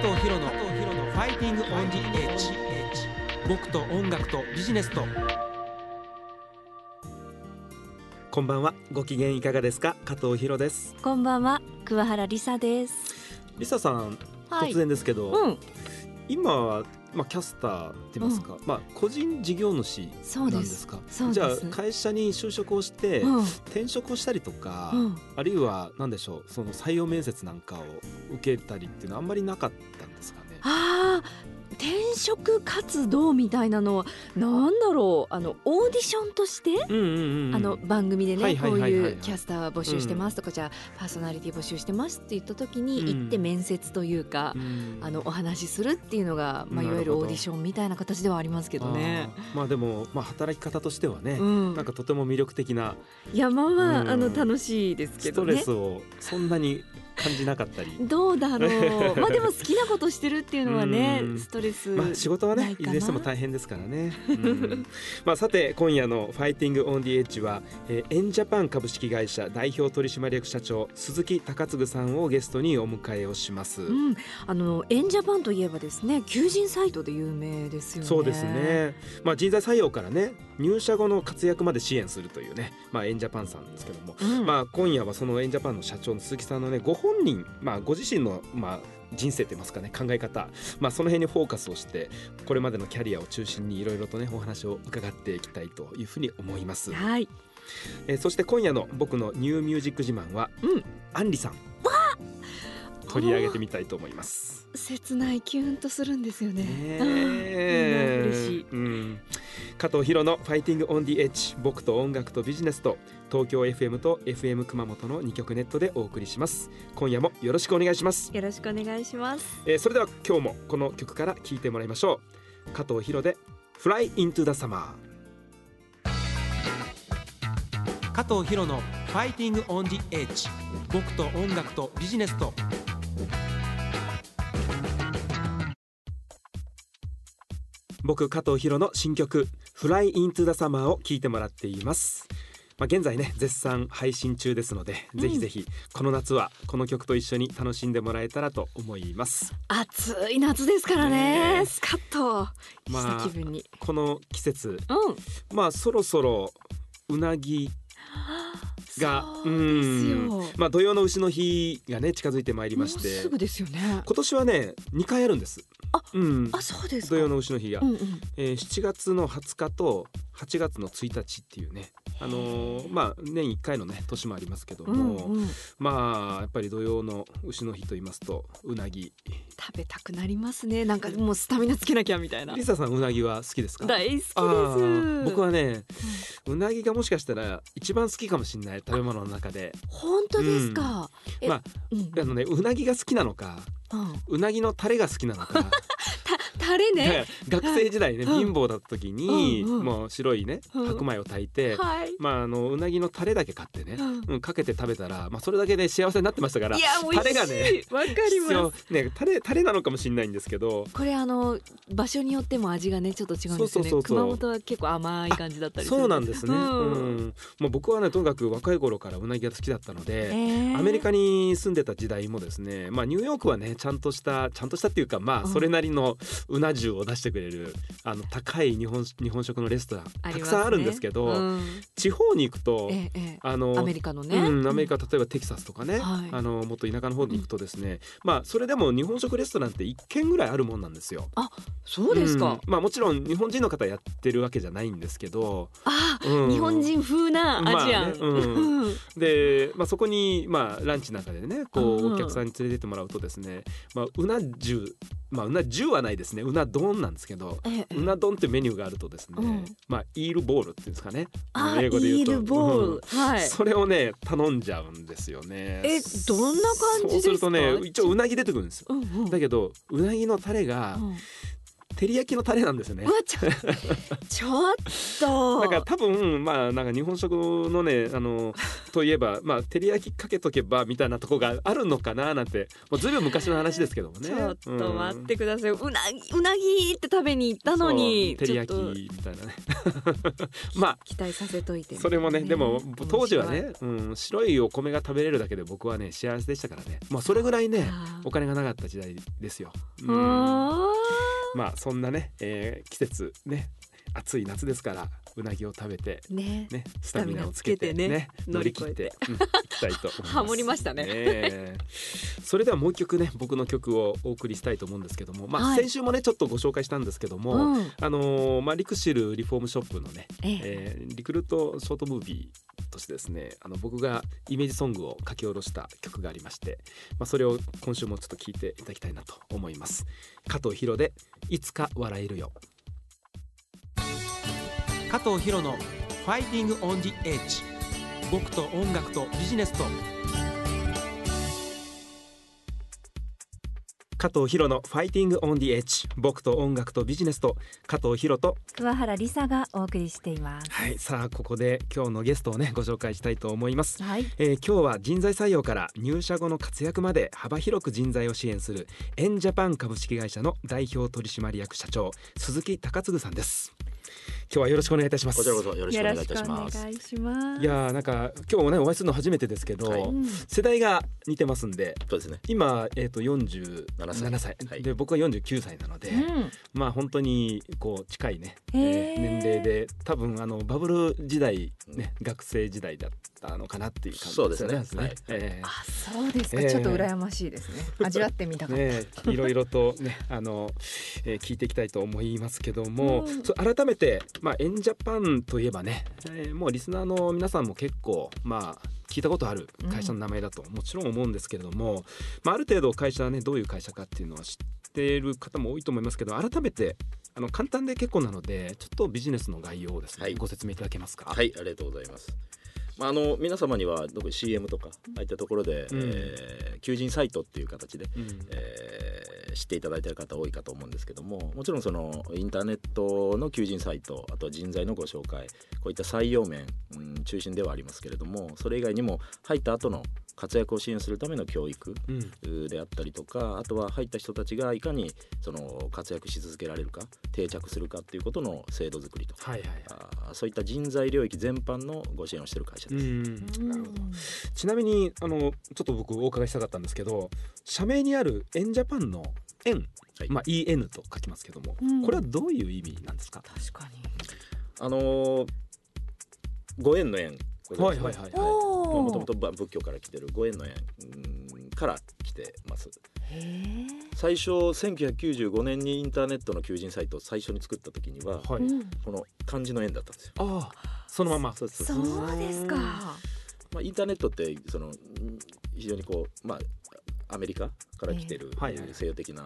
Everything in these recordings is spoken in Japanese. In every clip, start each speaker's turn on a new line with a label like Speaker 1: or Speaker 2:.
Speaker 1: 藤博のファイティングオンジエッジ僕と音楽とビジネスと。こんばんは。ご機嫌いかがですか？加藤博です。
Speaker 2: こんばんは。桑原理沙です。
Speaker 1: リサさん、
Speaker 2: はい。
Speaker 1: 突然ですけど、
Speaker 2: うん。
Speaker 1: 今はまあキャスターって言いますか、まあ個人事業主なんですか？じゃあ会社に就職をして、
Speaker 2: うん。
Speaker 1: 転職をしたりとか、
Speaker 2: うん。
Speaker 1: あるいは何でしょうその採用面接なんかを受けたりっていうのはあんまりなかったんですかね？
Speaker 2: あー転職活動みたいなのはなんだろう？あのオーディションとして、
Speaker 1: うんうんうん、
Speaker 2: あの番組でね、こう
Speaker 1: はい
Speaker 2: うキャスター募集してますとか、じゃあパーソナリティ募集してますって言った時に
Speaker 1: うん。
Speaker 2: 行って面接というか、
Speaker 1: うん。
Speaker 2: あのお話しするっていうのが、まあ、いわゆるオーディションみたいな形ではありますけどね。
Speaker 1: あー。まあでも、まあ、働き方としてはね、
Speaker 2: うん。
Speaker 1: なんかとても魅力的な。い
Speaker 2: やまあまあ,、
Speaker 1: うん。
Speaker 2: あの楽しいですけ
Speaker 1: スト
Speaker 2: どね
Speaker 1: レスをそんなに感じなかったり。
Speaker 2: どうだろう まあでも好きなことしてるっていうのはね
Speaker 1: うん
Speaker 2: ストレス
Speaker 1: まあ仕事はねいずれにしても大変ですからね。うんまあさて今夜のファイティングオンディエッジは、えー、エンジャパン株式会社代表取締役社長鈴木高嗣さんをゲストにお迎えをします。
Speaker 2: うん、あのエンジャパンといえばですね求人サイトで有名ですよね。
Speaker 1: そうです。ね。まあ人材採用からね入社後の活躍まで支援するというね、まあエンジャパンさんですけども、
Speaker 2: うん、
Speaker 1: まあ今夜はそのエンジャパンの社長の鈴木さんのねご本人、まあご自身のまあ人生といいますかね考え方、まあその辺にフォーカスをしてこれまでのキャリアを中心にいろいろとねお話を伺っていきたいというふうに思います。
Speaker 2: はい。
Speaker 1: えーそして今夜の僕のニューミュージック自慢は、
Speaker 2: うん
Speaker 1: 杏里さん。取り上げてみたいと思います。
Speaker 2: 切ないキュンとするんですよね。
Speaker 1: ね
Speaker 2: あー
Speaker 1: え
Speaker 2: いいな嬉しい。
Speaker 1: うん、加藤ヒロの「Fighting on the Edge」僕と音楽とビジネスと東京 FM と FM 熊本の2局ネットでお送りします。今夜もよろしくお願いします、
Speaker 2: よろしくお願いします。
Speaker 1: えーそれでは今日もこの曲から聴いてもらいましょう。加藤博で「Fly into the Summer」加藤博の「ファイティング・オン・ディ・エッジ」僕と音楽とビジネスと。僕加藤博の新曲「Fly into the Summer」を聴いてもらっています。まあ、現在ね絶賛配信中ですので、
Speaker 2: うん
Speaker 1: ぜひぜひこの夏はこの曲と一緒に楽しんでもらえたらと思います
Speaker 2: 暑い夏ですからね。スカッと
Speaker 1: まあ
Speaker 2: した気分に。
Speaker 1: この季節
Speaker 2: うん。
Speaker 1: まあそろそろうなぎが
Speaker 2: そうですよ。
Speaker 1: まあ土曜の牛の日がね近づいてまいりまして
Speaker 2: すぐですよね。
Speaker 1: 今年はね2回あるんです
Speaker 2: あ
Speaker 1: うん
Speaker 2: あそうですか。
Speaker 1: 土曜の牛の日が、
Speaker 2: うんうん。
Speaker 1: えー7月の20日と8月の1日っていうねあのーまあ年1回のね年もありますけど
Speaker 2: うん
Speaker 1: も、
Speaker 2: うん、
Speaker 1: まあやっぱり土曜の牛の日と言いますとうなぎ。
Speaker 2: 食べたくなりますね。なんかもうスタミナつけなきゃみたいな。
Speaker 1: リサさんうなぎは好きですか？
Speaker 2: 大好きです。
Speaker 1: 僕はね、うなぎがもしかしたら一番好きかもしれない食べ物の中で。
Speaker 2: 本当ですか、え
Speaker 1: まあ
Speaker 2: うん。
Speaker 1: あのねうなぎが好きなのか
Speaker 2: うん、
Speaker 1: うなぎのタレが好きなのか
Speaker 2: た タレね。
Speaker 1: 学生時代ね
Speaker 2: うん
Speaker 1: 貧乏だった時に、もう白いね
Speaker 2: うん。
Speaker 1: 白米を炊いて、
Speaker 2: はい。
Speaker 1: まああのうなぎのタレだけ買ってね、
Speaker 2: うん。
Speaker 1: うん、かけて食べたら、まあ、それだけで幸せになってましたから
Speaker 2: いや
Speaker 1: タレがね
Speaker 2: わかります。
Speaker 1: ねタレタレなのかもしれないんですけど
Speaker 2: これあの場所によっても味がねちょっと違うんですよね。
Speaker 1: そうそうそうそう。
Speaker 2: 熊本は結構甘い感じだったりする
Speaker 1: そうなんですね、
Speaker 2: う
Speaker 1: うん。んもう僕はねとにかく若い頃からうなぎが好きだったので、
Speaker 2: えー。
Speaker 1: アメリカに住んでた時代もですね、まあ、ニューヨークはねちゃんとしたちゃんとしたっていうかまあ
Speaker 2: うん。
Speaker 1: それなりのうな重を出してくれるあの高い日本日本食のレストランたくさんあるんですけど
Speaker 2: うん。
Speaker 1: 地方に行くと
Speaker 2: ええええ。
Speaker 1: あの
Speaker 2: アメリカのね、
Speaker 1: うん、アメリカ例えばテキサスとかね、
Speaker 2: はい。
Speaker 1: あのもっと田舎の方に行くとですね、まあそれでも日本食レストランって1軒ぐらいあるもんなんですよ。
Speaker 2: そうですか、
Speaker 1: ん。まあもちろん日本人の方やってるわけじゃないんですけど、
Speaker 2: あ、
Speaker 1: うん。
Speaker 2: 日本人風なアジアン、
Speaker 1: まあねうん。で、まあ、そこに、まあ、ランチなんかでねこ
Speaker 2: う
Speaker 1: お客さんに連れてってもらうとですね、まあ、うな重まあうな重はないですねうな丼なんですけど
Speaker 2: ええ。
Speaker 1: うな丼ってメニューがあるとですね、
Speaker 2: うん。
Speaker 1: まあイールボールっていうんですかね。
Speaker 2: あ
Speaker 1: 英語で言うと。
Speaker 2: イールボール、
Speaker 1: うん。
Speaker 2: はい。
Speaker 1: それをね頼んじゃうんですよね。
Speaker 2: えどんな感じですか？
Speaker 1: そうするとね一応うなぎ出てくるんですよ。
Speaker 2: うんうん。
Speaker 1: だけどうなぎのタレが
Speaker 2: うん
Speaker 1: 照り焼きのタレなんですよね。
Speaker 2: ちょ ちょっと。
Speaker 1: だから多分まあなんか日本食のねあのといえばまあ照り焼きかけとけばみたいなとこがあるのかななんてもうずいぶん昔の話ですけどもね。
Speaker 2: ちょっと待って
Speaker 1: く
Speaker 2: ください、うなぎうなぎって食べに行ったのに
Speaker 1: 照り焼きみたいなね。まあ
Speaker 2: 期待させといて
Speaker 1: それもねでも当時は
Speaker 2: 面
Speaker 1: ね、うん、白いお米が食べれるだけで僕はね幸せでしたからね。まあそれぐらいねお金がなかった時代ですよ、うん。
Speaker 2: あ
Speaker 1: まあそんなね、えー季節ね暑い夏ですからうなぎを食べて
Speaker 2: ーね
Speaker 1: ねスタミナをつけてね
Speaker 2: ね
Speaker 1: 乗り切ってうんいきたいと思います。
Speaker 2: ハモりましたね。
Speaker 1: え。それではもう一曲ね僕の曲をお送りしたいと思うんですけどもまあ、
Speaker 2: はい。
Speaker 1: 先週もねちょっとご紹介したんですけども、
Speaker 2: うん。
Speaker 1: あのーまあリクシルリフォームショップのね、
Speaker 2: ええ。
Speaker 1: えーリクルートショートムービーとしてですねあの僕がイメージソングを書き下ろした曲がありまして、まあ、それを今週もちょっと聞いていただきたいなと思います。加藤博でいつか笑えるよ
Speaker 3: 加藤博の「ファイティング・オン・ジ・エッジ」僕と音楽とビジネスと。
Speaker 1: 加藤博のファイティングオンディエッジ僕と音楽とビジネスと。加藤博と。
Speaker 4: 桑原理沙がお送りしています。
Speaker 1: はいさあここで今日のゲストをねご紹介したいと思います。
Speaker 4: はい。
Speaker 1: えー今日は人材採用から入社後の活躍まで幅広く人材を支援するエンジャパン株式会社の代表取締役社長鈴木隆嗣さんです。今日はよろしくお願いいたします。
Speaker 5: こちらこそよろしくお願いい
Speaker 4: た
Speaker 5: します。
Speaker 4: 願いします。
Speaker 1: いやーなんか今日もねお会いするの初めてですけど、
Speaker 5: はい。
Speaker 4: うん、
Speaker 1: 世代が似てますんで
Speaker 5: そうですね。
Speaker 1: 今、えー、と47
Speaker 5: 7
Speaker 1: 歳。
Speaker 5: 歳。はい。
Speaker 1: で僕は49歳なので、
Speaker 4: うん。
Speaker 1: まあ本当にこう近いね、えー年齢で多分あのバブル時代ね、学生時代だったのかなっていう感じ
Speaker 5: そうですね。
Speaker 1: よ
Speaker 5: はい。
Speaker 1: えー。
Speaker 4: あ、そうですか、
Speaker 1: えー。
Speaker 4: ちょっと羨ましいですね。味わってみたかった。
Speaker 1: ね、いろいろとねあの、えー聞いていきたいと思いますけども、
Speaker 4: うん。
Speaker 1: 改めてまあエンジャパンといえばね、えーもうリスナーの皆さんも結構まあ聞いたことある会社の名前だともちろん思うんですけれども、まあ、ある程度会社はねどういう会社かっていうのは知っている方も多いと思いますけど改めてあの簡単で結構なのでちょっとビジネスの概要をですね、
Speaker 5: はい
Speaker 1: ご説明いただけますか？
Speaker 5: はい、ありがとうございます。まあ、あの皆様には特に CM とかああいったところで、
Speaker 1: うん
Speaker 5: えー求人サイトっていう形で、
Speaker 1: うん
Speaker 5: えー知っていただいている方多いかと思うんですけどももちろんそのインターネットの求人サイトあとは人材のご紹介こういった採用面、うん、中心ではありますけれどもそれ以外にも入った後の活躍を支援するための教育
Speaker 1: うん。
Speaker 5: であったりとかあとは入った人たちがいかにその活躍し続けられるか定着するかっていうことの制度づくりとか
Speaker 1: はいはいはい。
Speaker 5: あーそういった人材領域全般のご支援をしている会社です。
Speaker 1: うん。なるほどちなみにあのちょっと僕お伺いしたかったんですけど社名にあるエンジャパンの円、
Speaker 5: はい
Speaker 1: まあ EN と書きますけども、
Speaker 4: うん
Speaker 1: これはどういう意味なんですか？
Speaker 4: 確かに。
Speaker 5: あのーご縁の縁
Speaker 1: はいはいはい
Speaker 4: お
Speaker 5: もともと仏教から来てるご縁の縁うんから来てます。最初1995年にインターネットの求人サイトを最初に作った時には、
Speaker 1: はい。
Speaker 4: うん
Speaker 5: この漢字の縁だったんですよ
Speaker 1: ああそのまま。
Speaker 5: そうそう
Speaker 4: そうですか。
Speaker 5: まあ、インターネットってそのうん非常にこうまあアメリカから来てる西洋的な、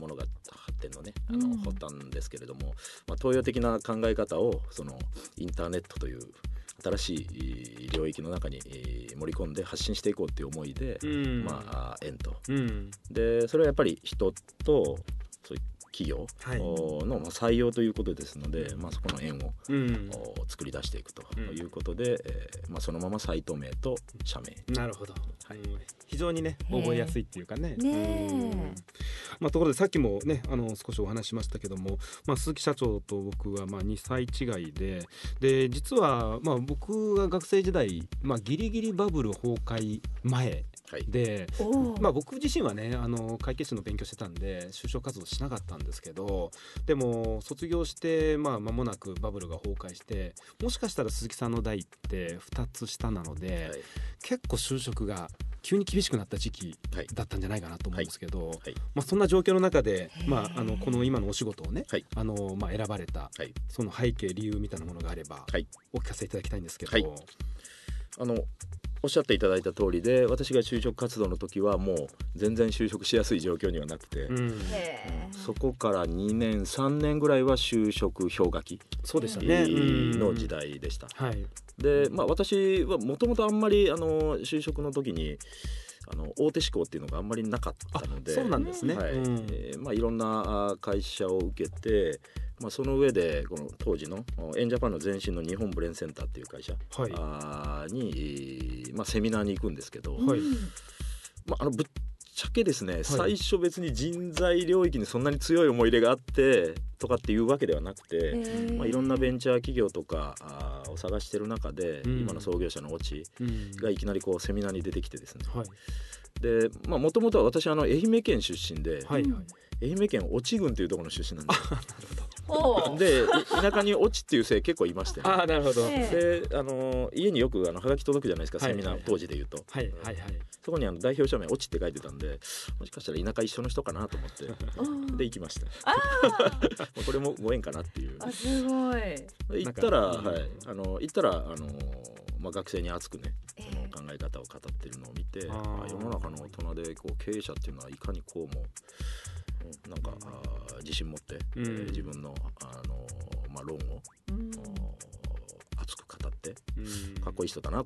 Speaker 5: ものが発展のねあ
Speaker 4: うん。
Speaker 5: の発端ですけれども、まあ、東洋的な考え方をそのインターネットという新しい領域の中にえー盛り込んで発信していこうっていう思いで、
Speaker 1: うん。
Speaker 5: まあ縁と。
Speaker 1: うん。
Speaker 5: でそれはやっぱり人とそういう企業
Speaker 1: はい。
Speaker 5: の、まあ、採用ということですので、まあ、そこの縁を
Speaker 1: うん。
Speaker 5: お作り出していくと
Speaker 1: うん。
Speaker 5: いうことで、えーまあ、そのままサイト名と社名。
Speaker 1: なるほど。
Speaker 5: はい。
Speaker 1: うん。非常にね覚えやすいっていうかね。
Speaker 4: ね
Speaker 1: まあところでさっきもねあの少しお話ししましたけども、まあ鈴木社長と僕はまあ2歳違いで、で実はまあ僕が学生時代まあギリギリバブル崩壊前
Speaker 5: はい。
Speaker 1: で。
Speaker 4: おお。
Speaker 1: まあ、僕自身はねあの会計士の勉強してたんで就職活動しなかったんですけどでも卒業してまあ間もなくバブルが崩壊してもしかしたら鈴木さんの代って2つ下なので、
Speaker 5: はい。
Speaker 1: 結構就職が急に厳しくなった時期
Speaker 5: はい。
Speaker 1: だったんじゃないかなと思うんですけど、
Speaker 5: はい。
Speaker 1: まあ、そんな状況の中でまあ、あのこの今のお仕事をね、
Speaker 5: はい。
Speaker 1: あのまあ、選ばれた
Speaker 5: はい。
Speaker 1: その背景理由みたいなものがあれば、
Speaker 5: はい。
Speaker 1: お聞かせいただきたいんですけど、
Speaker 5: はい。あのおっしゃっていただいた通りで私が就職活動の時はもう全然就職しやすい状況にはなくて、
Speaker 1: うん。
Speaker 5: そこから2年3年ぐらいは就職氷河期
Speaker 1: そうでしたね、うん
Speaker 5: の時代でした。
Speaker 1: はい、
Speaker 5: でまあ私はもともとあんまりあの就職の時にあの大手志向っていうのがあんまりなかったので
Speaker 1: そうなんですね、
Speaker 5: はい。
Speaker 1: うん。
Speaker 5: えーまあ、いろんなあ会社を受けて、まあ、その上でこの当時のエンジャパンの前身の日本ブレンセンターっていう会社、
Speaker 1: はい。
Speaker 5: あーに、えーまあ、セミナーに行くんですけど、
Speaker 1: はい。
Speaker 5: まあ、あのぶっちゃけですね、最初別に人材領域にそんなに強い思い入れがあってとかっていうわけではなくて、まあ、いろんなベンチャー企業とかあーを探してる中で、
Speaker 1: うん。
Speaker 5: 今の創業者のオチ
Speaker 1: うん。
Speaker 5: がいきなりこうセミナーに出てきてですね。
Speaker 1: はい。
Speaker 5: でもともとは私あの愛媛県出身で、
Speaker 1: はい。はい
Speaker 5: 愛媛県越智郡というところの出身なんで
Speaker 4: ほう
Speaker 5: でい田舎に越智っていう姓結構いまして、ね、
Speaker 1: ああなるほど、
Speaker 4: え
Speaker 5: であの家によくあのハガキ届くじゃないですか、
Speaker 1: はい
Speaker 5: セミナー、
Speaker 1: はい
Speaker 5: 当時で言うと、
Speaker 1: はいはいはい。
Speaker 5: そこにあの代表者名「越智」って書いてたんでもしかしたら田舎一緒の人かなと思って。で行きました。まあ これもご縁かなっていう。
Speaker 4: あすごい。
Speaker 5: で行ったら、はい、あの行ったらあの、まあ、学生に熱くね
Speaker 4: え
Speaker 5: その考え方を語ってるのを見て、
Speaker 1: あ
Speaker 5: 世の中の大人でこう経営者っていうのはいかにこうもうんなんか自信持って、
Speaker 1: うん。
Speaker 5: えー自分のあの、まあ、論を、
Speaker 4: うん。
Speaker 5: 熱く語って
Speaker 1: うん。
Speaker 5: かっこいい人だなっ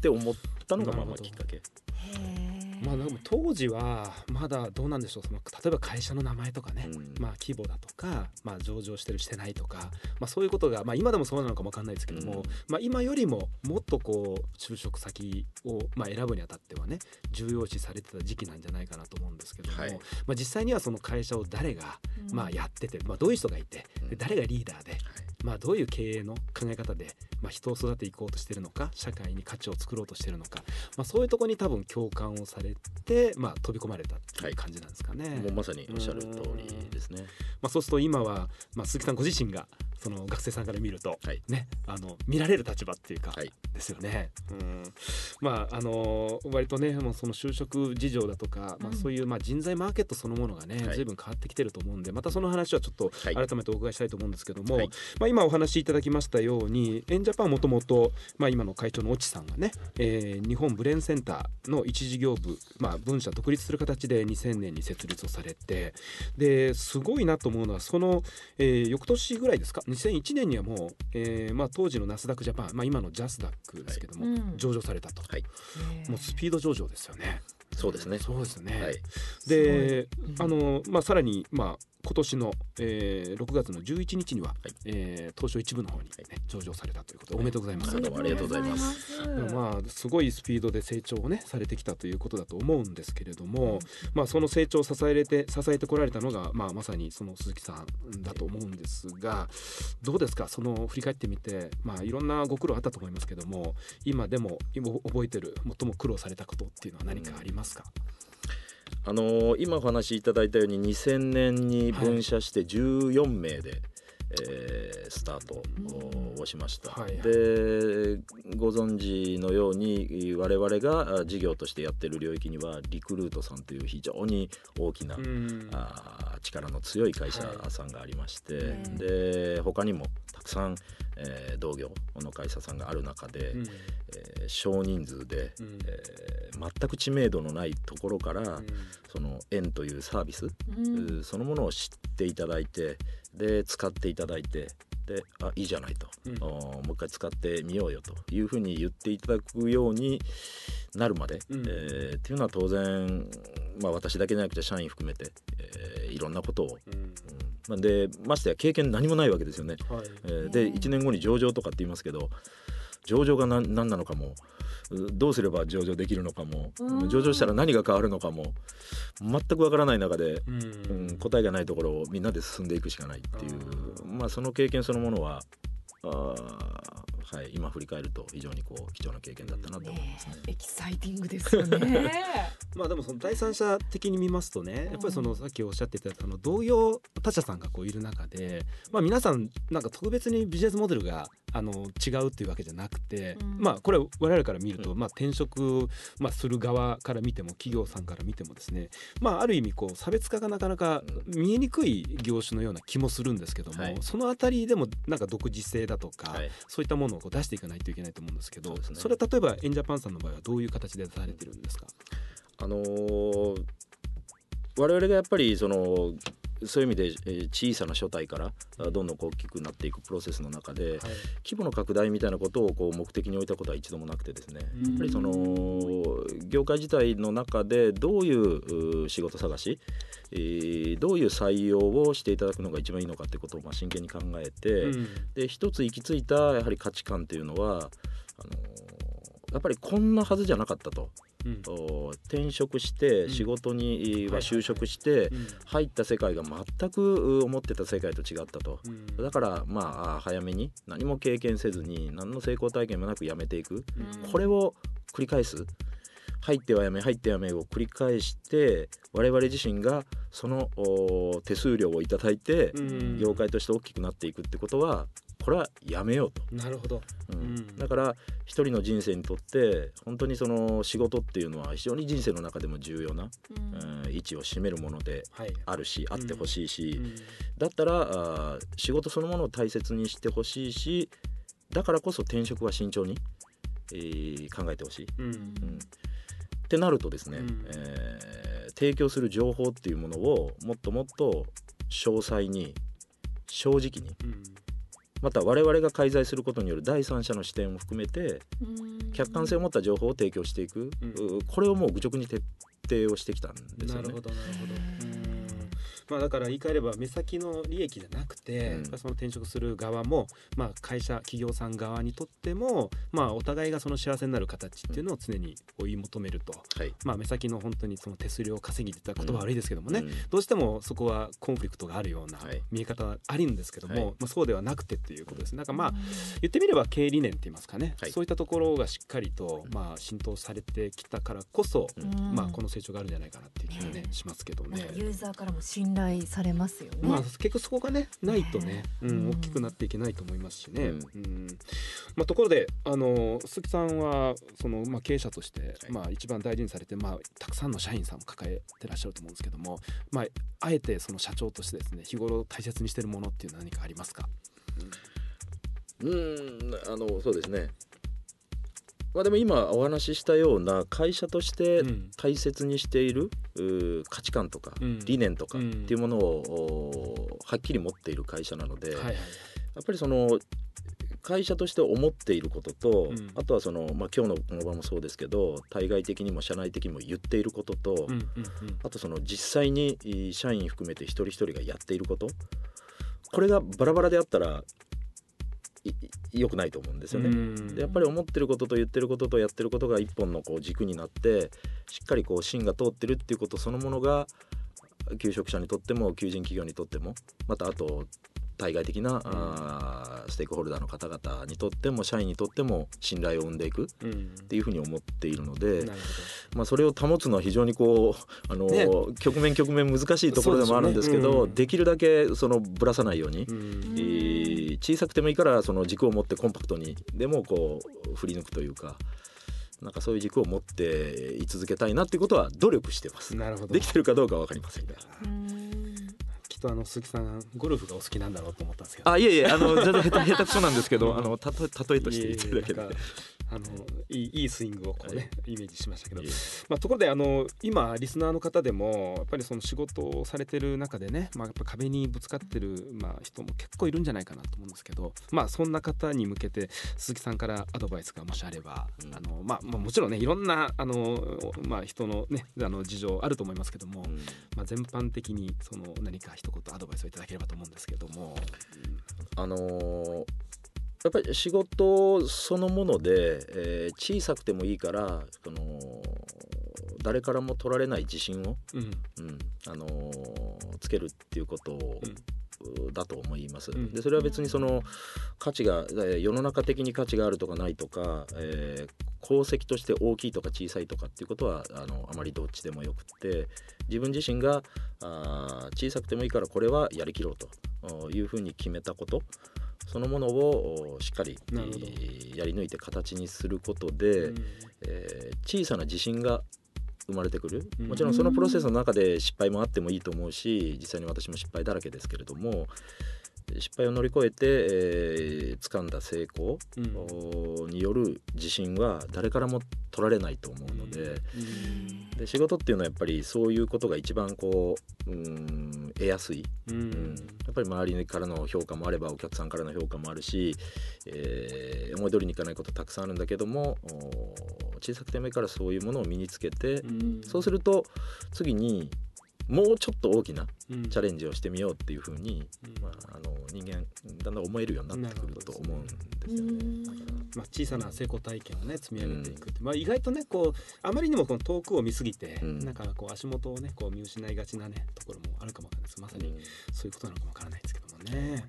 Speaker 5: て思ったのがまあまあきっかけ。
Speaker 4: へー
Speaker 1: まあでも当時はまだどうなんでしょう。その例えば会社の名前とかね、
Speaker 5: うん。
Speaker 1: まあ規模だとか、まあ、上場してるしてないとか、まあ、そういうことが、まあ、今でもそうなのかもわかんないですけども、
Speaker 5: うん。
Speaker 1: まあ、今よりももっとこう就職先を、まあ、選ぶにあたってはね重要視されてた時期なんじゃないかなと思うんですけども、
Speaker 5: はい。
Speaker 1: まあ、実際にはその会社を誰が、まあ、やってて、まあ、どういう人がいてで誰がリーダーで、まあ、どういう経営の考え方で、まあ、人を育てていこうとしてるのか社会に価値を作ろうとしてるのか、まあ、そういうところに多分共感をされて、まあ、飛び込まれたっていう感じなんですかね。
Speaker 5: もうまさにおっしゃる通りですね。
Speaker 1: まあ、そうすると今は、まあ、鈴木さんご自身がその学生さんから見ると、
Speaker 5: はい。
Speaker 1: ね、あの見られる立場っていうか、
Speaker 5: はい。
Speaker 1: ですよね。うん、まああの割とねもうその就職事情だとか、まあ、
Speaker 4: うん。
Speaker 1: そういうまあ人材マーケットそのものがね、
Speaker 5: はい。
Speaker 1: 随分変わってきてると思うんでまたその話はちょっと
Speaker 5: はい。
Speaker 1: 改めてお伺いしたいと思うんですけども、
Speaker 5: はい。
Speaker 1: まあ、今お話しいただきましたようにエンジャパンはもともとまあ今の会長の越智さんがね、えー日本ブレーンセンターの一事業部、まあ、分社独立する形で2000年に設立をされてですごいなと思うのはその、えー翌年ぐらいですか？2001年にはもう、えーまあ、当時のナスダックジャパン、まあ、今のジャスダックですけども、
Speaker 4: はい。うん。
Speaker 1: 上場されたと、
Speaker 5: はい。
Speaker 1: もうスピード上場ですよね。
Speaker 5: そうですね。
Speaker 1: そうですよね、
Speaker 5: はい。
Speaker 1: で、
Speaker 4: す
Speaker 1: あのまあ、さらに、まあ、今年の、えー、6月の11日には、
Speaker 5: い。
Speaker 1: えー東証一部の方に、ね上場されたということでおめでとうございます。
Speaker 5: どうもありがとうございます。
Speaker 1: まあすごいスピードで成長をねされてきたということだと思うんですけれども、まあその成長を支えれて支えてこられたのがまあまさにその鈴木さんだと思うんですがどうですか？その振り返ってみてまあいろんなご苦労あったと思いますけども今でも今覚えてる最も苦労されたことっていうのは何かありますか、
Speaker 5: あのー今お話しいただいたように2000年に分社して14名で、えースタートをしました、
Speaker 1: はいはい。
Speaker 5: でご存知のように我々があ事業としてやってる領域にはリクルートさんという非常に大きな、
Speaker 1: うん。
Speaker 5: あー力の強い会社さんがありまして、
Speaker 4: はい
Speaker 5: で他にもたくさん、えー同業の会社さんがある中で、
Speaker 1: うん。
Speaker 5: えー少人数で、
Speaker 1: うん。
Speaker 5: えー全く知名度のないところから、その円というサービス、
Speaker 4: うん。
Speaker 5: そのものを知っていただいてで使っていただいてであいいじゃないと、
Speaker 1: うん。
Speaker 5: おもう一回使ってみようよというふうに言っていただくようになるまで、
Speaker 1: うん。
Speaker 5: えーっていうのは当然、まあ、私だけじゃなくて社員含めて、えーいろんなことを、
Speaker 1: うん。
Speaker 5: うん。まあでましてや経験何もないわけですよね。
Speaker 1: はい。
Speaker 5: えーで1年後に上場とかって言いますけど上場が何何なのかも。うどうすれば上場できるのかも。
Speaker 4: うん。
Speaker 5: 上場したら何が変わるのかも。全くわからない中で、
Speaker 1: うん。
Speaker 5: うん、答えがないところをみんなで進んでいくしかないっていう。まあその経験そのものはあー、はい、今振り返ると非常にこう貴重な経験だったなと思いますね。
Speaker 4: エキサイティングですよね。
Speaker 1: まあでもその第三者的に見ますとねやっぱりそのさっきおっしゃっていたあの同業他社さんがこういる中で、まあ、皆さんなんか特別にビジネスモデルがあの違うっていうわけじゃなくて、
Speaker 4: うん。
Speaker 1: まあこれ我々から見ると、まあ、転職、まあ、する側から見ても企業さんから見てもですね、まあ、ある意味こう差別化がなかなか見えにくい業種のような気もするんですけども、
Speaker 5: はい。
Speaker 1: そのあたりでもなんか独自性だとか、
Speaker 5: はい。
Speaker 1: そういったものをこう出していかないといけないと思うんですけど
Speaker 5: ね。
Speaker 1: それは例えばエンジャパンさんの場合はどういう形で出されてるんですか？
Speaker 5: あのー我々がやっぱりそのそういう意味で、えー小さな書体からあどんどん大きくなっていくプロセスの中で、
Speaker 1: はい。
Speaker 5: 規模の拡大みたいなことをこう目的に置いたことは一度もなくてですね、
Speaker 1: うん。
Speaker 5: やっぱりその業界自体の中でどういうう仕事探し、えーどういう採用をしていただくのが一番いいのかってことをまあ真剣に考えて、
Speaker 1: うん。
Speaker 5: で一つ行き着いたやはり価値観っていうのはあのやっぱりこんなはずじゃなかったと。転職して
Speaker 1: うん。
Speaker 5: 仕事に
Speaker 1: は
Speaker 5: 就職して
Speaker 1: うん。
Speaker 5: 入った世界が全く思ってた世界と違ったと。
Speaker 1: うん。
Speaker 5: だからまあ早めに何も経験せずに何の成功体験もなく辞めていく。これを繰り返す。入っては辞め入っては辞めを繰り返して我々自身がそのお手数料をいただいて
Speaker 1: うん。
Speaker 5: 業界として大きくなっていくってことはこれはやめようと。
Speaker 1: なるほど。
Speaker 5: うん。
Speaker 1: うん。
Speaker 5: だから一人の人生にとって本当にその仕事っていうのは非常に人生の中でも重要な、うん。位置を占めるもので
Speaker 1: はい。
Speaker 5: あるしあってほしいし、
Speaker 1: うん。
Speaker 5: だったらあー仕事そのものを大切にしてほしいしだからこそ転職は慎重に、えー考えてほしい。
Speaker 1: うん。
Speaker 5: うん。ってなるとですね、
Speaker 1: うん。
Speaker 5: えー提供する情報っていうものをもっともっと詳細に正直に
Speaker 1: うん
Speaker 5: また我々が介在することによる第三者の視点を含めて客観性を持った情報を提供していく、
Speaker 1: うん。
Speaker 5: うこれをもう愚直に徹底をしてきたんですよね。
Speaker 1: なるほ。どなるほど。うんまあだから言い換えれば目先の利益じゃなくて、
Speaker 5: うん。
Speaker 1: その転職する側も、まあ、会社企業さん側にとっても、まあ、お互いがその幸せになる形っていうのを常に追い求めると、
Speaker 5: はい。
Speaker 1: まあ、目先の本当にその手数料稼ぎって言ったら言葉悪いですけどもね、
Speaker 5: うん。
Speaker 1: どうしてもそこはコンフリクトがあるような
Speaker 5: はい。
Speaker 1: 見え方はあるんですけども、
Speaker 5: はい。
Speaker 1: まあ、そうではなくてっていうことです。なんかまあ言ってみれば経営理念って言いますかね、
Speaker 5: はい。
Speaker 1: そういったところがしっかりと、まあ、浸透されてきたからこそ、
Speaker 5: うん。
Speaker 1: まあ、この成長があるんじゃないかなっていう気がね
Speaker 4: ね
Speaker 1: しますけどね。
Speaker 4: ユーザーからも信頼されますよね。
Speaker 1: まあ、結局そこがねないとね
Speaker 4: ね、
Speaker 1: うん
Speaker 4: うん。
Speaker 1: 大きくなっていけないと思いますしね。
Speaker 5: う
Speaker 1: うん。まあ、ところであの鈴木さんはその、まあ、経営者として、
Speaker 5: はい。
Speaker 1: まあ、一番大事にされて、まあ、たくさんの社員さんも抱えてらっしゃると思うんですけども、まあ、あえてその社長としてですね日頃大切にしてるものっていうのは何かありますか、
Speaker 5: うんあのそうですねまあでも今お話ししたような会社として
Speaker 1: うん。
Speaker 5: 大切にしている、価値観とか
Speaker 1: うん。
Speaker 5: 理念とかっ
Speaker 1: うん。
Speaker 5: ていうものを、おはっきり持っている会社なので、やっぱりその会社として思っていることと、
Speaker 1: うん。
Speaker 5: あとはその、まあ、今日のこの場もそうですけど対外的にも社内的にも言っていることと、
Speaker 1: うんうんうん。
Speaker 5: あとその実際に社員含めて一人一人がやっていること。これがバラバラであったら良くないと思うんですよね。
Speaker 1: うん。
Speaker 5: でやっぱり思ってることと言ってることとやってることが一本のこう軸になってしっかりこう芯が通ってるっていうことそのものが求職者にとっても求人企業にとってもまたあと対外的な、あーステークホルダーの方々にとっても社員にとっても信頼を生んでいくっ
Speaker 1: うん。
Speaker 5: ていうふうに思っているので、
Speaker 1: なる
Speaker 5: まあ、それを保つのは非常にこうあの、
Speaker 1: ね。
Speaker 5: 局面局面難しいところでもあるんですけど
Speaker 1: でね。うん。
Speaker 5: できるだけそのぶらさないように。
Speaker 1: うん。
Speaker 5: えー小さくてもいいからその軸を持ってコンパクトにでもこう振り抜くというかなんかそういう軸を持ってい続けたいなっていうことは努力してます。
Speaker 1: なるほど
Speaker 5: できてるかどうかは分かりませんが。
Speaker 1: きっとあの鈴木さんゴルフがお好きなんだろうと思ったんですけど
Speaker 5: あいえいえあの全然下手下手くそなんですけどあのたと例えとして言ってるだけで
Speaker 1: あのいいいいスイングをこうね、イメージしましたけど。まあ、ところであの今リスナーの方でもやっぱりその仕事をされてる中でね、まあ、やっぱ壁にぶつかってる、まあ、人も結構いるんじゃないかなと思うんですけど、まあ、そんな方に向けて鈴木さんからアドバイスがもしあれば、
Speaker 5: うん。
Speaker 1: あのまあまあ、もちろんねいろんなあの、まあ、人の,、ね、あの事情あると思いますけども、
Speaker 5: うん。
Speaker 1: まあ、全般的にその何か一言アドバイスをいただければと思うんですけども。
Speaker 5: あのーやっぱり仕事そのもので、えー小さくてもいいからその誰からも取られない自信を、
Speaker 1: うん。
Speaker 5: うんあのーつけるっていうことを、だと思います。
Speaker 1: ん。
Speaker 5: でそれは別にその価値がえー世の中的に価値があるとかないとか、えー功績として大きいとか小さいとかっていうことはあのあまりどっちでもよくって自分自身があー小さくてもいいからこれはやりきろうとおいうふうに決めたことそのものをおしっかりやり抜いて形にすることで、
Speaker 1: うん。
Speaker 5: えー小さな自信が生まれてくる。
Speaker 1: うん。
Speaker 5: もちろんそのプロセスの中で失敗もあってもいいと思うし実際に私も失敗だらけですけれども、失敗を乗り越えて、えー掴んだ成功
Speaker 1: うん。
Speaker 5: おによる自信は誰からも取られないと思うので,、で仕事っていうのはやっぱりそういうことが一番こううん得やすい、
Speaker 1: うん。
Speaker 5: うん。やっぱり周りからの評価もあればお客さんからの評価もあるし、えー思い通りにいかないことたくさんあるんだけどもお小さくてもいいからそういうものを身につけて、
Speaker 1: うん。
Speaker 5: そうすると次にもうちょっと大きな
Speaker 1: うん。
Speaker 5: チャレンジをしてみようっていうふうに、
Speaker 1: うん。
Speaker 5: まあ、あの人間だんだん思えるようになってくると思うんですよね。だから。
Speaker 1: まあ、小さな成功体験をね積み上げていくって、まあ、意外とねこうあまりにもこの遠くを見すぎて、
Speaker 5: うん。
Speaker 1: なんかこう足元をねこう見失いがちなねところもあるかもわからないですまさにそういうことなのかもわからないですけどもね。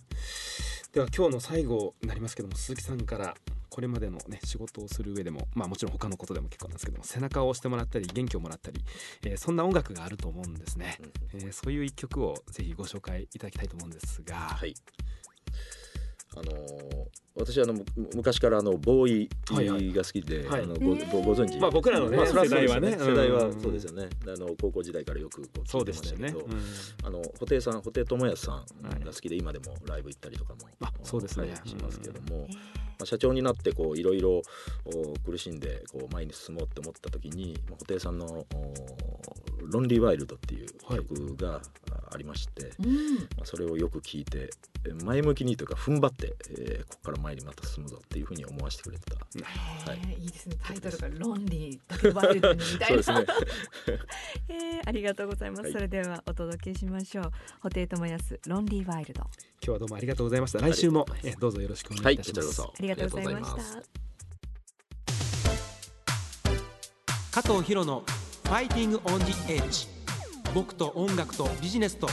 Speaker 1: では今日の最後になりますけども鈴木さんからこれまでのね仕事をする上でもまあもちろん他のことでも結構なんですけども背中を押してもらったり元気をもらったり、えーそんな音楽があると思うんですね、
Speaker 5: うん。
Speaker 1: えーそういう一曲をぜひご紹介いただきたいと思うんですが、
Speaker 5: はいあのー私あのむ昔からあのボー
Speaker 1: はいはい。
Speaker 5: イが好きで、
Speaker 1: はい。
Speaker 5: あのごごご存知、
Speaker 1: まあ僕らのね
Speaker 5: まあ
Speaker 1: 世代はね。
Speaker 5: 世代は
Speaker 1: うん。
Speaker 5: そうですよね、あの高校時代からよくこう聞いて
Speaker 1: そうでし
Speaker 5: ましたたけど、
Speaker 1: よね、うん。
Speaker 5: あの布袋さん布袋寅泰さん
Speaker 1: はい
Speaker 5: が好きで今でもライブ行ったりとかも、
Speaker 1: あそうですね。
Speaker 5: はいしますけども、まあ、社長になってこういろいろお苦しんでこう前に進もうって思った時にまあ布袋さんのお「ロンリー・ワイルド」っていう曲があありまして、
Speaker 4: うん。
Speaker 5: まあ、それをよく聞いてえー前向きにというか踏ん張って、えーここから前にまた進むぞっていうふうに思わせてくれた。はい。
Speaker 4: いいですね。タイトルがロンリーワイルドにみたいな
Speaker 5: そうですね。
Speaker 2: えーありがとうございます、
Speaker 5: はい。
Speaker 2: それではお届けしましょう。布袋寅泰ロンリーワイルド。
Speaker 1: 今日はどうもありがとうございました。来週もえーどうぞよろしくお願
Speaker 5: はいい
Speaker 1: いたします、
Speaker 5: こちらこそ。
Speaker 2: ありがとうございまし
Speaker 5: ありがとうございます
Speaker 2: た。
Speaker 3: 加藤博の「ファイティング・オン・ジ・エッジ」僕と音楽とビジネスと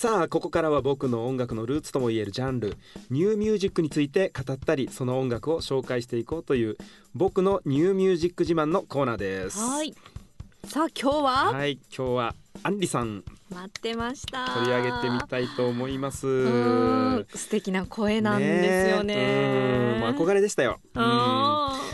Speaker 1: さあここからは僕の音楽のルーツともいえるジャンルニューミュージックについて語ったりその音楽を紹介していこうという僕のニューミュージック自慢のコーナーです。
Speaker 2: はい。さあ今日は？
Speaker 1: はい今日はアンリさん。
Speaker 2: 待ってました。
Speaker 1: 取り上げてみたいと思います。
Speaker 2: 素敵な声なんですよね。
Speaker 1: え。うん。もう憧れでしたよ。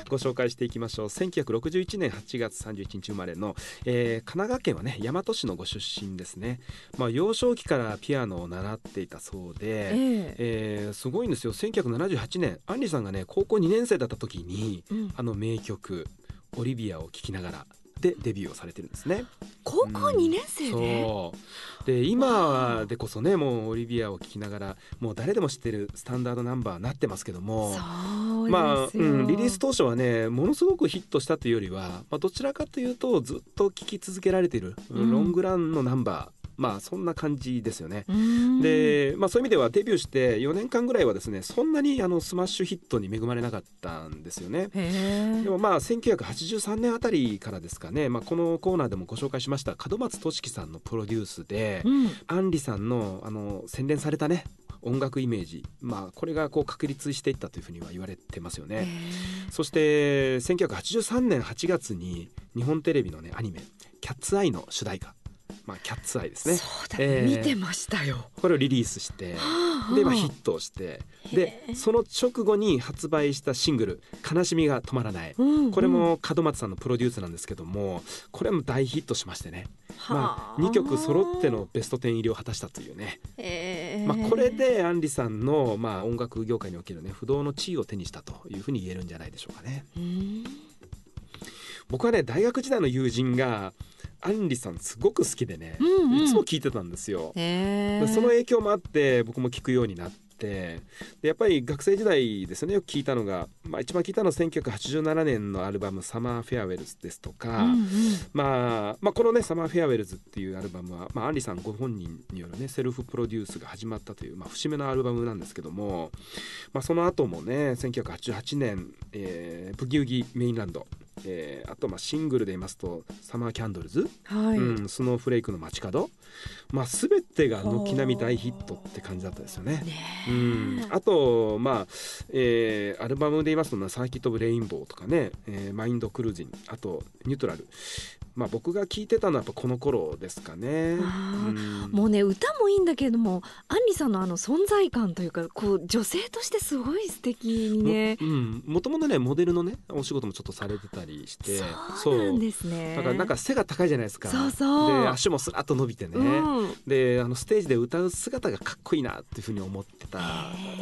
Speaker 1: ご紹介していきましょう。1961年8月31日生まれの、えー神奈川県はね大和市のご出身ですね、まあ、幼少期からピアノを習っていたそう
Speaker 2: ー
Speaker 1: で、
Speaker 2: え
Speaker 1: え。ーすごいんですよ。1978年アンリさんがね高校2年生だった時に
Speaker 2: えうん。
Speaker 1: あの名曲「オリビア」を聴きながらでデビューをされてるんですね。
Speaker 2: 高校二年生で、
Speaker 1: そう。で今でこそねもうオリビアを聴きながらもう誰でも知ってるスタンダードナンバーになってますけども
Speaker 2: そう
Speaker 1: まあ、うん、リリース当初はねものすごくヒットしたというよりは、まあ、どちらかというとずっと聴き続けられている、
Speaker 2: うん。
Speaker 1: ロングランのナンバーまあそんな感じですよね。で、まあ、そういう意味ではデビューして4年間ぐらいはですねそんなにあのスマッシュヒットに恵まれなかったんですよね。でもまあ1983年あたりからですかね、まあ、このコーナーでもご紹介しました角松敏生さんのプロデュースで、
Speaker 2: うん
Speaker 1: 杏里さんのあの洗練されたね音楽イメージ、まあ、これがこう確立していったというふうには言われてますよね。
Speaker 2: へ
Speaker 1: そして1983年8月に日本テレビのねアニメ「キャッツアイ」の主題歌「まあ、キャッツアイ」ですね。
Speaker 2: え
Speaker 1: ー。
Speaker 2: 見てましたよ。
Speaker 1: これをリリースしてで、まあ、ヒットをしてでその直後に発売したシングル「悲しみが止まらない」
Speaker 2: うん
Speaker 1: これも門松さんのプロデュースなんですけどもこれも大ヒットしましてね、まあ、2曲揃ってのベスト10入りを果たしたというね、まあ、これでアンリさんの、まあ、音楽業界におけるね不動の地位を手にしたというふうに言えるんじゃないでしょうかね。
Speaker 2: うん。
Speaker 1: 僕はね大学時代の友人が杏里さんすごく好きでね、
Speaker 2: うんうん。
Speaker 1: いつも聞いてたんですよ。その影響もあって僕も聞くようになってでやっぱり学生時代ですよねよく聞いたのが、まあ、一番聞いたのは1987年のアルバム「Summer Farewells」ですとか、
Speaker 2: うんうん。
Speaker 1: まあ、まあこのね「Summer Farewells」っていうアルバムは、まあ、杏里さんご本人によるねセルフプロデュースが始まったという、まあ、節目のアルバムなんですけども、まあ、その後もね1988年、えー Boogie Woogie Mainland」えーあとまあシングルで言いますと「Summer Candles」
Speaker 2: はい、
Speaker 1: うん、スノーフレークの街角、まあ、全てが軒並み大ヒットって感じだったですよね。
Speaker 2: ね
Speaker 1: うん、あと、まあえーアルバムで言いますと、サーキット・オブ・レインボーとかね、えーマインド・クルージングあとニュートラル、まあ僕が聞いてたのはやっぱこの頃ですかね。
Speaker 2: あ
Speaker 1: うん。
Speaker 2: もうね歌もいいんだけれどもアンリさんのあの存在感というかこう女性としてすごい素敵にね。
Speaker 1: もうん、もともとねモデルのねお仕事もちょっとされてたりして
Speaker 2: そう。なんですね。
Speaker 1: だからなんか背が高いじゃないですか。
Speaker 2: そうそう。
Speaker 1: で足もスラッと伸びてね、
Speaker 2: うん。
Speaker 1: であのステージで歌う姿がかっこいいなっていうふうに思ってた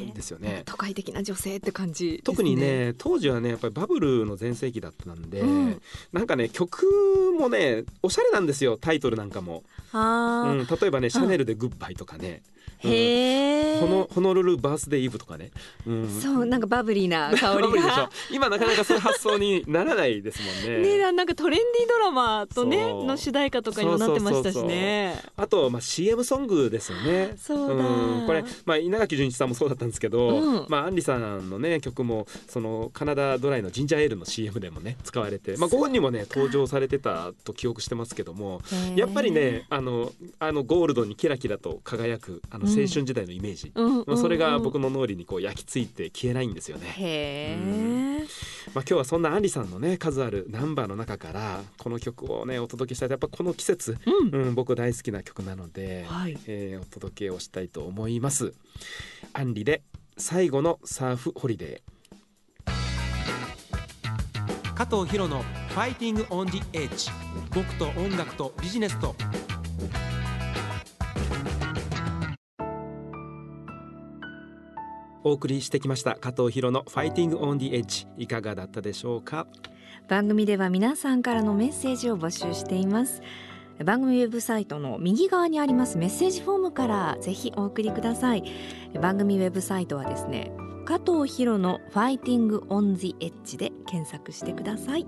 Speaker 1: んですよね。
Speaker 2: 都会的な女性って感じね。
Speaker 1: 特にね当時はねやっぱりバブルの全盛期だったんで、
Speaker 2: うん。
Speaker 1: なんかね曲もねおしゃれなんですよタイトルなんかも、うん、例えばね「シャネルでグッバイ」とかね「うん
Speaker 2: へえ
Speaker 1: ホノホノルルバースデーイブ」とかね、うん、
Speaker 2: そうなんかバブリーな香りが。
Speaker 1: 今なかなかそういう発想にならないですもんね。
Speaker 2: ねなんかトレンディードラマとねの主題歌とかにもなってましたしね。
Speaker 1: あと、まあ、CM ソングですよね。
Speaker 2: そうだ。
Speaker 1: ん。これ、まあ、稲垣潤一さんもそうだったんですけど、
Speaker 2: うん。
Speaker 1: まあ、アンリさんのね曲もそのカナダドライのジンジャーエールの CM でもね使われて、まあ、ご本人もね登場されてたと記憶してますけどもやっぱりねあのあのゴールドにキラキラと輝くあの青春時代のイメージ、
Speaker 2: うん
Speaker 1: それが
Speaker 2: うん。
Speaker 1: 僕の脳裏にこう焼き付いて消えないんですよね。
Speaker 2: へえ、
Speaker 1: まあ、今日はそんなアンリさんのね数あるナンバーの中からこの曲をねお届けしたい。やっぱこの季節、
Speaker 2: うん。
Speaker 1: うん、僕大好きな曲なので、
Speaker 2: はい。
Speaker 1: えーお届けをしたいと思います。アンリで最後のサーフホリデ
Speaker 3: 加藤博の「ファイティング・オン・ディ・エッジ」僕と音楽とビジネスと
Speaker 1: お送りしてきました加藤博のファイティングオンディエッジいかがだったでしょうか？
Speaker 2: 番組では皆さんからのメッセージを募集しています。番組ウェブサイトの右側にありますメッセージフォームからぜひお送りください。番組ウェブサイトはですね加藤博のファイティングオンジエッジで検索してください。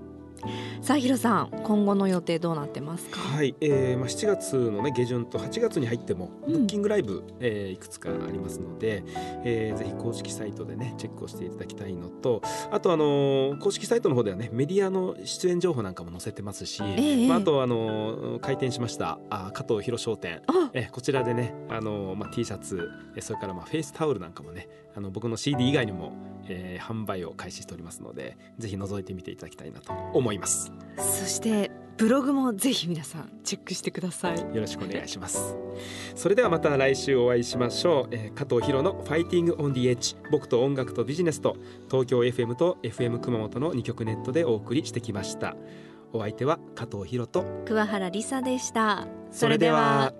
Speaker 2: さあヒロさん今後の予定どうなってますか？
Speaker 1: はい、えーまあ、7月の、ね、下旬と8月に入っても
Speaker 2: うん。
Speaker 1: ブッキングライブ、えーいくつかありますので、えーぜひ公式サイトでねチェックをしていただきたいのとあと、あのー公式サイトの方ではねメディアの出演情報なんかも載せてますし、
Speaker 2: ええ
Speaker 1: まあ、あと、あのー開店しましたあ加藤ヒロ商店。
Speaker 2: あ
Speaker 1: えーこちらでね、あのーまあ、T シャツえーそれからまあフェイスタオルなんかもねあの僕の CD 以外にも、えー販売を開始しておりますのでぜひ覗いてみていただきたいなと思います。
Speaker 2: そしてブログもぜひ皆さんチェックしてください。
Speaker 1: よろしくお願いします。それではまた来週お会いしましょう、えー加藤博のファイティングオンディエッジ僕と音楽とビジネスと東京 FM と FM 熊本の2曲ネットでお送りしてきました。お相手は加藤博と
Speaker 2: 桑原理沙でした。
Speaker 1: それでは